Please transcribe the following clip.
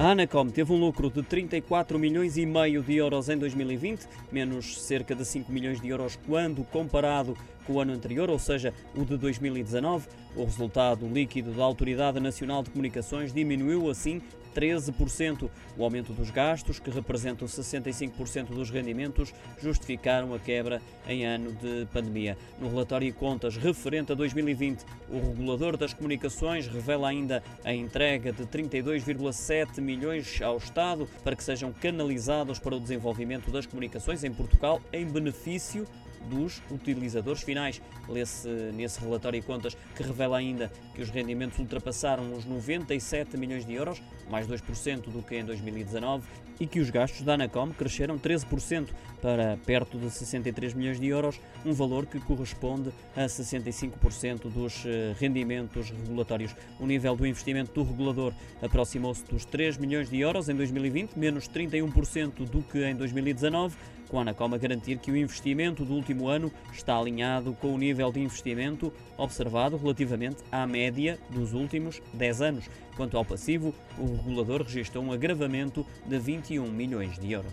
A Anacom teve um lucro de 34 milhões e meio de euros em 2020, menos cerca de 5 milhões de euros quando comparado com o ano anterior, ou seja, o de 2019. O resultado líquido da Autoridade Nacional de Comunicações diminuiu assim 13%. O aumento dos gastos, que representam 65% dos rendimentos, justificaram a quebra em ano de pandemia. No relatório de contas referente a 2020, o regulador das comunicações revela ainda a entrega de 32,7 milhões ao Estado para que sejam canalizados para o desenvolvimento das comunicações em Portugal em benefício dos utilizadores finais. Lê-se nesse relatório de contas que revela ainda que os rendimentos ultrapassaram os 97 milhões de euros, mais 2% do que em 2019, e que os gastos da Anacom cresceram 13% para perto de 63 milhões de euros, um valor que corresponde a 65% dos eh, rendimentos regulatórios. O nível do investimento do regulador aproximou-se dos 3 milhões de euros em 2020, menos 31% do que em 2019 com a Anacom a garantir que o investimento do último ano está alinhado com o nível de investimento observado relativamente à média dos últimos 10 anos. Quanto ao passivo, o regulador registrou um agravamento de 21 milhões de euros.